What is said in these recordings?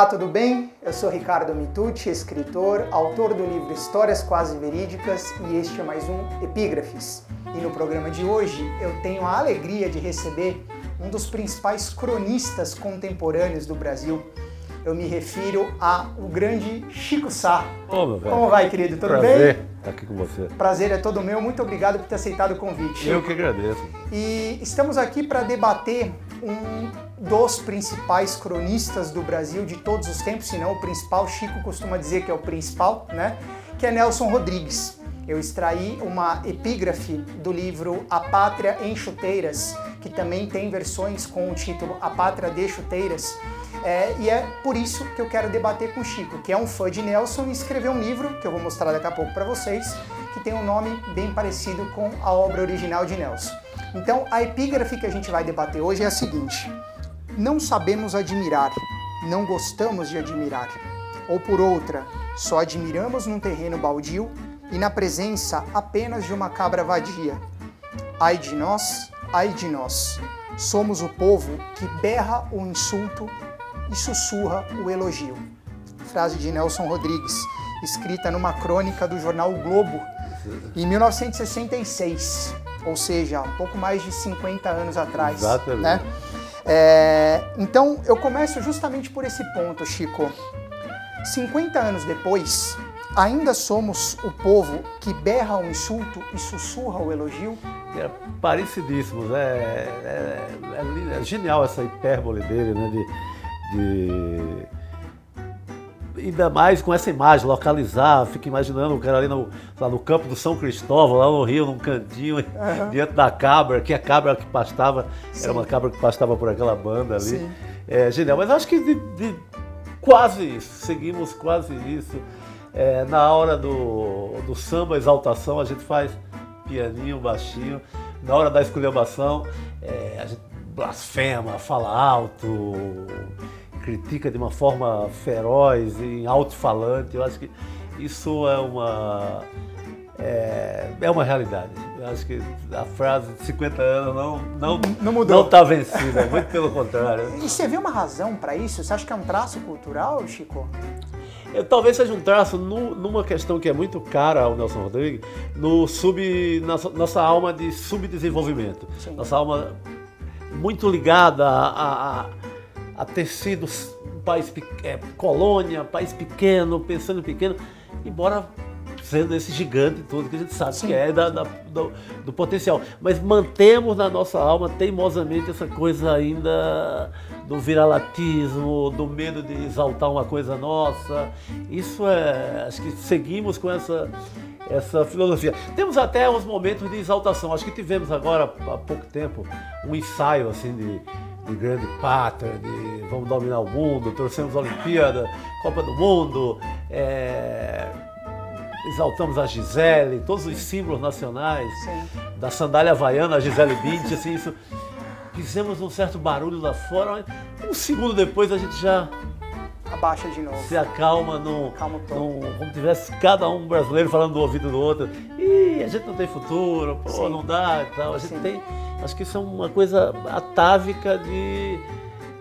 Olá, tudo bem? Eu sou Ricardo Mitucci, escritor, autor do livro Histórias Quase Verídicas e este é mais um Epígrafes. E no programa de hoje eu tenho a alegria de receber um dos principais cronistas contemporâneos do Brasil. Eu me refiro ao grande Chico Sá. Ô, meu velho. Como vai, querido? Tudo Prazer bem? estar aqui com você. Prazer é todo meu. Muito obrigado por ter aceitado o convite. Eu que agradeço. E estamos aqui para debater um dos principais cronistas do Brasil de todos os tempos, se não o principal. Chico costuma dizer que é o principal, né? Que é Nelson Rodrigues. Eu extraí uma epígrafe do livro A Pátria em Chuteiras, que também tem versões com o título A Pátria de Chuteiras. É, e é por isso que eu quero debater com o Chico, que é um fã de Nelson e escreveu um livro, que eu vou mostrar daqui a pouco para vocês, que tem um nome bem parecido com a obra original de Nelson. Então, a epígrafe que a gente vai debater hoje é a seguinte: Não sabemos admirar, não gostamos de admirar. Ou por outra, só admiramos num terreno baldio e na presença apenas de uma cabra vadia. Ai de nós, ai de nós. Somos o povo que berra o insulto e sussurra o elogio. Frase de Nelson Rodrigues, escrita numa crônica do jornal o Globo em 1966, ou seja, um pouco mais de 50 anos atrás. Exatamente. Né? É, então eu começo justamente por esse ponto, Chico. 50 anos depois, ainda somos o povo que berra o insulto e sussurra o elogio? É parecidíssimos, né? É, é, é genial essa hipérbole dele, né? De, de... Ainda mais com essa imagem, localizar, fica imaginando o cara ali no, lá no campo do São Cristóvão, lá no Rio, num cantinho, Aham. diante da cabra, que a cabra que pastava, Sim. era uma cabra que pastava por aquela banda ali. Sim. É genial, mas acho que de, de quase isso, seguimos quase isso. É, na hora do, do samba exaltação, a gente faz pianinho, baixinho. Na hora da esculhambação, é, a gente blasfema, fala alto, critica de uma forma feroz, em alto-falante. Eu acho que isso é uma. É, é uma realidade. Eu acho que a frase de 50 anos não, não, Não mudou. não está vencida, muito pelo contrário. E você vê uma razão para isso? Você acha que é um traço cultural, Chico? Eu, talvez seja um traço nu- numa questão que é muito cara ao Nelson Rodrigues, no sub, nossa, nossa alma de subdesenvolvimento. Sim. Nossa alma muito ligada a, a, a ter sido um país é, colônia, país pequeno, pensando pequeno, embora sendo esse gigante todo que a gente sabe Sim. que é da- da- do, do potencial. Mas mantemos na nossa alma teimosamente essa coisa ainda do viralatismo, do medo de exaltar uma coisa nossa. Isso é. Acho que seguimos com essa, essa filosofia. Temos até uns momentos de exaltação. Acho que tivemos agora, há pouco tempo, um ensaio assim de, de grande pátria, de vamos dominar o mundo, torcemos a Olimpíada, Copa do Mundo. é, Exaltamos a Gisele, todos os símbolos nacionais Sim. da sandália havaiana, a Gisele Bündchen, assim, isso. Fizemos um certo barulho lá fora, mas um segundo depois a gente já Abaixa de novo. se acalma num, num- como tivesse cada um brasileiro falando do ouvido do outro. Ih, a gente não tem futuro, pô, Sim. não dá e tal. A gente Sim. tem. Acho que isso é uma coisa atávica de,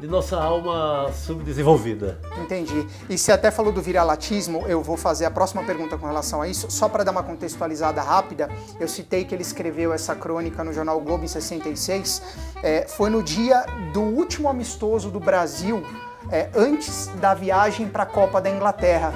de nossa alma subdesenvolvida. Entendi. E você até falou do viralatismo, eu vou fazer a próxima pergunta com relação a isso. Só para dar uma contextualizada rápida, eu citei que ele escreveu essa crônica no jornal Globo em 66. É, foi no dia do último amistoso do Brasil, é, antes da viagem para a Copa da Inglaterra.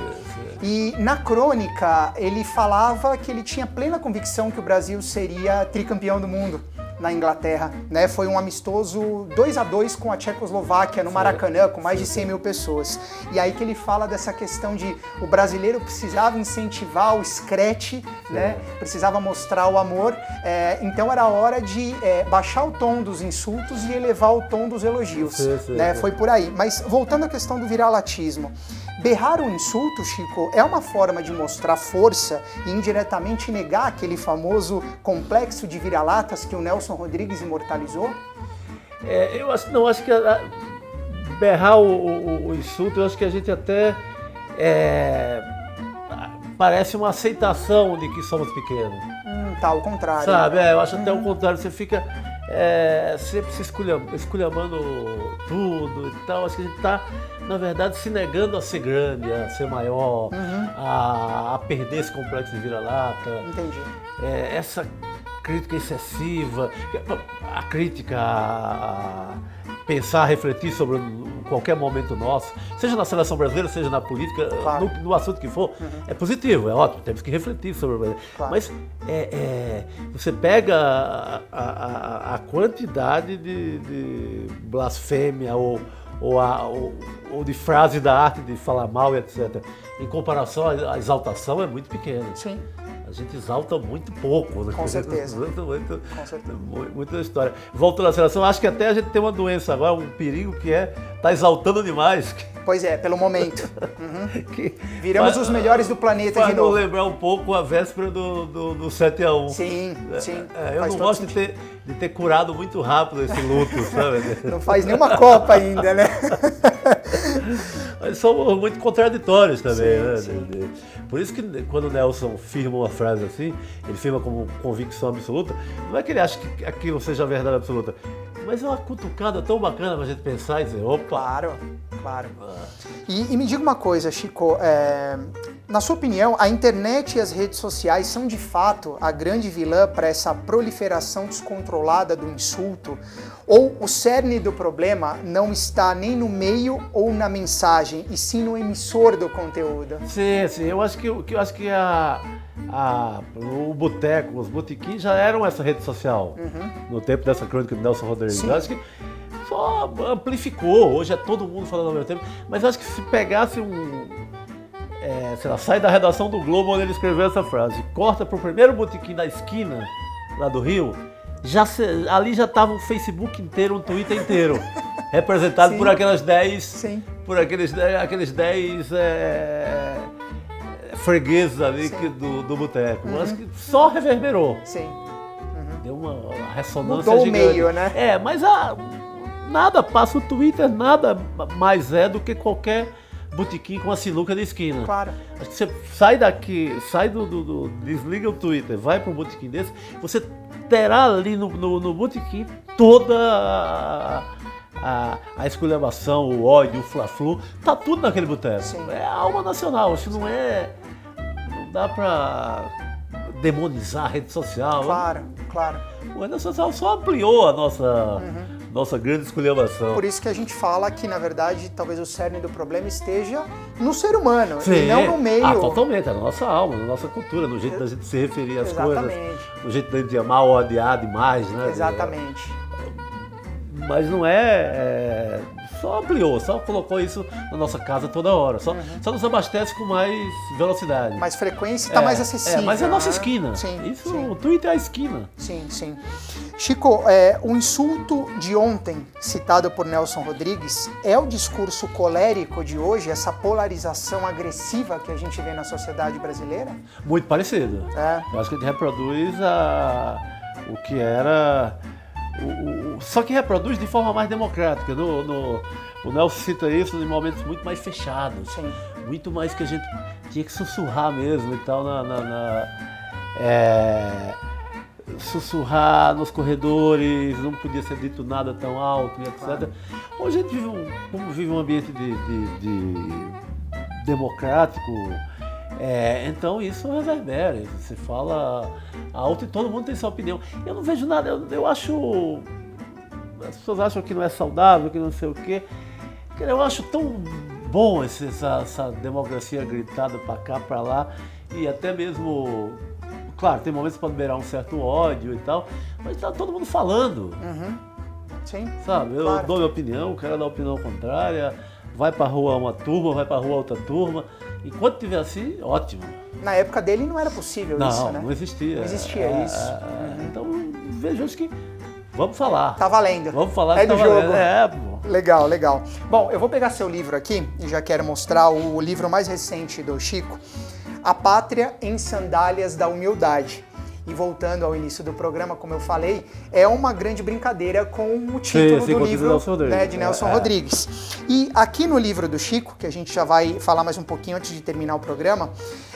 E na crônica ele falava que ele tinha plena convicção que o Brasil seria tricampeão do mundo na Inglaterra, né? Foi um amistoso 2 a 2 com a Tchecoslováquia no Maracanã, com mais de 100 mil pessoas. E aí que ele fala dessa questão de o brasileiro precisava incentivar o scratch, né? Precisava mostrar o amor. é, então era hora de é, baixar o tom dos insultos e elevar o tom dos elogios, Sim, sim, né? Foi por aí. Mas voltando à questão do viralatismo, berrar o insulto, Chico, é uma forma de mostrar força e indiretamente negar aquele famoso complexo de vira-latas que o Nelson Rodrigues imortalizou? É, eu acho, não, acho que a- a- berrar o, o- o insulto, eu acho que a gente até é, parece uma aceitação de que somos pequenos. Hum, tá, ao contrário. Sabe? É, eu acho até o contrário, você fica é, sempre se esculham, tudo e tal. Acho que a gente está, na verdade, se negando a ser grande, a ser maior, Uhum. a, a perder esse complexo de vira-lata. Entendi. É, essa crítica excessiva, a crítica a pensar, refletir sobre qualquer momento nosso, seja na seleção brasileira, seja na política, Claro. no, no assunto que for, é positivo, é ótimo, temos que refletir sobre o Brasil. Claro. Mas é, é, você pega a, a- a- quantidade de, de blasfêmia ou, ou, a- ou- ou de frase da arte de falar mal e etc. Em comparação, a, a exaltação é muito pequena. Sim, A gente exalta muito pouco, né? Com certeza. Muito, muito, com certeza. mu- muito da história. Voltando à seleção, acho que até a gente tem uma doença agora, um perigo que é estar exaltando demais. Pois é, pelo momento. Uhum. Que Viramos faz- os melhores do planeta de novo. lembrar um pouco a véspera do, do, do 7x1. Sim, sim. É, eu não gosto de ter, de ter curado muito rápido esse luto, sabe? Não faz nenhuma Copa ainda, né? Mas somos muito contraditórios também, Sim, né? sim. Por isso que quando o Nelson firma uma frase assim, ele firma como convicção absoluta, não é que ele acha que aquilo seja a verdade absoluta, mas é uma cutucada tão bacana pra gente pensar e dizer, opa, Claro, claro. E, e me diga uma coisa, Chico, é, na sua opinião, a internet e as redes sociais são de fato a grande vilã para essa proliferação descontrolada do insulto? Ou o cerne do problema não está nem no meio ou na mensagem, e sim no emissor do conteúdo? Sim, sim. Eu acho que, eu acho que a, a- o boteco, os botequins já eram essa rede social no tempo dessa crônica de Nelson Rodrigues. Acho que só amplificou. Hoje é todo mundo falando ao mesmo tempo. Mas eu acho que se pegasse um. É, sei lá, sai da redação do Globo onde ele escreveu essa frase, corta pro primeiro botequim da esquina lá do Rio, já se- ali já tava um Facebook inteiro, um Twitter inteiro, representado Sim. por aquelas 10 Sim. por aqueles 10, aqueles 10 é, fregueses ali que- do, do boteco. Mas que só reverberou. Sim. Deu uma, uma ressonância Mudou o gigante. meio, né? É, mas a, nada passa o Twitter, nada mais é do que qualquer botequim com a sinuca de esquina. Claro. Acho que você sai daqui, sai do, do- do- desliga o Twitter, vai para um botequim desse, você terá ali no, no, no botequim toda a, a, a esculhambação, o ódio, o fla-flu, tá tudo naquele boteco. Sim. É a alma nacional, que não é. Não dá pra demonizar a rede social. Claro, claro. O rede social só ampliou a nossa, nossa grande esculhambação. Por isso que a gente fala que, na verdade, talvez o cerne do problema esteja no ser humano e Sim. não no meio. Ah, totalmente, é na nossa alma, na nossa cultura, no jeito da gente se referir às coisas, Exatamente. no jeito da gente amar ou odiar demais, né? Exatamente. Mas não é, é, Só ampliou, só colocou isso na nossa casa toda hora. Só, só nos abastece com mais velocidade. Mais frequência está É, mais acessível. É, mas é a nossa né? esquina. Sim, Isso, sim. o Twitter é a esquina. Sim, sim. Chico, é, o insulto de ontem, citado por Nelson Rodrigues, é o discurso colérico de hoje, essa polarização agressiva que a gente vê na sociedade brasileira? Muito parecido. É. Eu acho que gente reproduz a, o que era. O- o- só que reproduz de forma mais democrática. No, no- o Nelson cita isso em momentos muito mais fechados. Sim. Muito mais que a gente tinha que sussurrar mesmo e tal na. na- na- é, sussurrar nos corredores, não podia ser dito nada tão alto e etc. Claro. Hoje a gente vive um, vive um ambiente de, de- de democrático, é, então isso reverbera, isso você fala alto e todo mundo tem sua opinião. Eu não vejo nada, eu, eu acho. As pessoas acham que não é saudável, que não sei o quê. Eu acho tão bom esse- essa, essa democracia gritada pra cá, pra lá, e até mesmo. Claro, tem momentos para liberar um certo ódio e tal, mas tá todo mundo falando. Uhum. Sim. Sabe, eu Claro. dou minha opinião, o cara dá a opinião contrária, vai pra rua uma turma, vai pra rua outra turma. Enquanto tiver assim, ótimo. Na época dele não era possível Não, isso, né? não existia. Não existia É, isso. é, Uhum. Então, vejo acho que vamos falar. Tá valendo. Vamos falar É do tá jogo. valendo. É, pô. Legal, legal. Bom, eu vou pegar seu livro aqui e já quero mostrar o livro mais recente do Chico, A Pátria em Sandálias da Humildade. E voltando ao início do programa, como eu falei, é uma grande brincadeira com o título sim, do com o título livro de Nelson né, de Nelson É, é. Rodrigues. E aqui no livro do Chico, que a gente já vai falar mais um pouquinho antes de terminar o programa,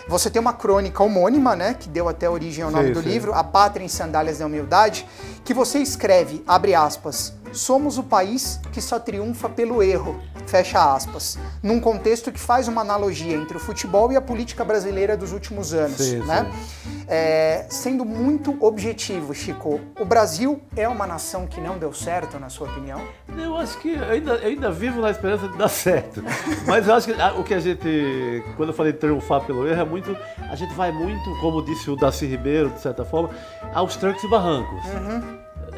Você tem uma crônica homônima, né, que deu até origem ao nome Sim, do sim. livro, A Pátria em Sandálias da Humildade, que você escreve, abre aspas, somos o país que só triunfa pelo erro, fecha aspas, num contexto que faz uma analogia entre o futebol e a política brasileira dos últimos anos, Sim, né? É, sendo muito objetivo, Chico, o Brasil é uma nação que não deu certo, na sua opinião? Eu acho que eu ainda, eu ainda vivo na esperança de dar certo. Mas eu acho que a- o que a gente, quando eu falei triunfar pelo erro, é muito. A gente vai muito, como disse o Darcy Ribeiro, de certa forma, aos trancos e barrancos.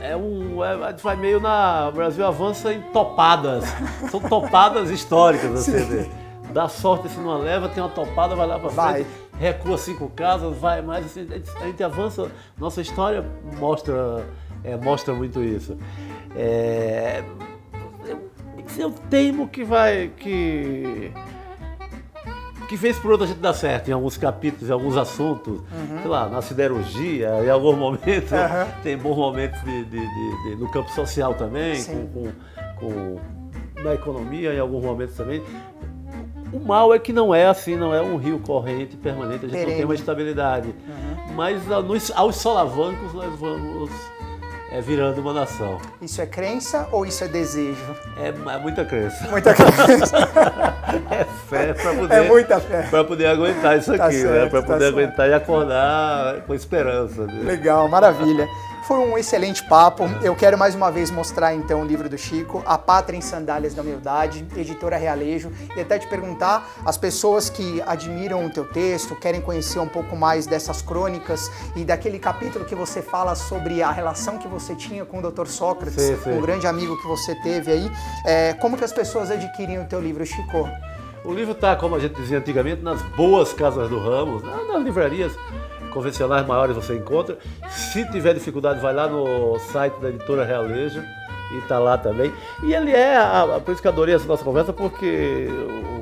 É um. é- a gente vai meio na. O Brasil avança em topadas. São topadas históricas, você vê. Dá sorte se não leva, tem uma topada, vai lá pra Vai. frente, recua cinco casas, vai mais. assim, a gente- a gente avança. Nossa história mostra, é, mostra muito isso. É, eu, eu temo que vai. que. Que vez por outra a gente dá certo em alguns capítulos, em alguns assuntos, sei lá, na siderurgia, em alguns momentos, Uhum. tem bons momentos de, de- de- de- no campo social também, com, com, com- na economia em alguns momentos também. O mal é que não é assim, não é um rio corrente permanente, a gente não Perene. tem uma estabilidade. Mas ah, nos- aos solavancos nós vamos é, virando uma nação. Isso é crença ou isso é desejo? É, é muita crença. Muita crença. É fé para poder, É muita fé. pra poder aguentar isso Tá aqui, né? certo, Para tá poder certo. aguentar e acordar com esperança. né? Legal, maravilha. Foi um excelente papo. Eu quero mais uma vez mostrar então o livro do Chico, A Pátria em Sandálias da Humildade, editora Realejo, e até te perguntar, as pessoas que admiram o teu texto, querem conhecer um pouco mais dessas crônicas e daquele capítulo que você fala sobre a relação que você tinha com o Dr. Sócrates, Sim, sim. um grande amigo que você teve aí, é, como que as pessoas adquirem o teu livro, Chico? O livro está, como a gente dizia antigamente, nas boas casas do Ramos, na- nas livrarias convencionais maiores você encontra. Se tiver dificuldade, vai lá no site da editora Realejo e está lá também. E ele é, a, por isso que adorei essa nossa conversa, porque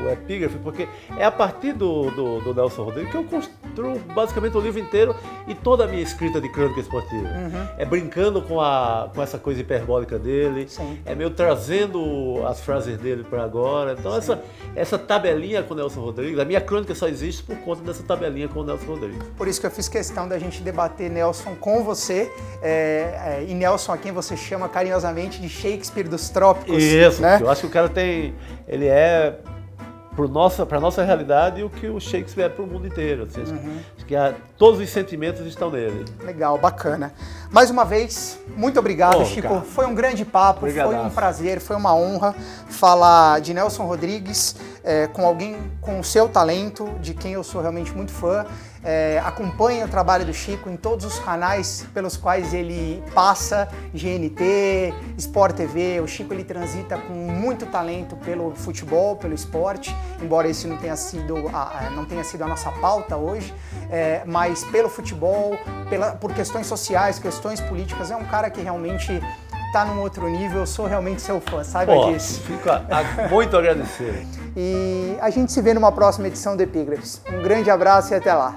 o epígrafe, porque é a partir do, do, do Nelson Rodrigues que eu construo basicamente o livro inteiro e toda a minha escrita de crônica esportiva. É brincando com, a, com essa coisa hiperbólica dele, Sim. é meio trazendo as frases dele para agora. Então, essa, essa tabelinha com o Nelson Rodrigues, a minha crônica só existe por conta dessa tabelinha com o Nelson Rodrigues. Por isso que eu fiz questão da gente debater Nelson com você. é, é, e Nelson, a quem você chama carinhosamente de Shakespeare dos Trópicos. Isso, né? eu acho que o cara tem. Ele é. Para nossa, nossa realidade, o que o Shakespeare é para o mundo inteiro. assim, Uhum. que a- todos os sentimentos estão nele. Legal, bacana. Mais uma vez, muito obrigado, Bom, Chico. cara. Foi um grande papo, foi Obrigadaço. um prazer, foi uma honra falar de Nelson Rodrigues é, com alguém com o seu talento, de quem eu sou realmente muito fã. É, acompanhe o trabalho do Chico em todos os canais pelos quais ele passa, GNT, Sport TV. O Chico ele transita com muito talento pelo futebol, pelo esporte, embora esse não tenha sido a, a- não tenha sido a nossa pauta hoje, é, mas pelo futebol, pela, por questões sociais, questões políticas, é um cara que realmente tá num outro nível. Eu sou realmente seu fã, saiba Pô, disso. fico a- a- muito agradecido. E a gente se vê numa próxima edição do Epígrafes. Um grande abraço e até lá.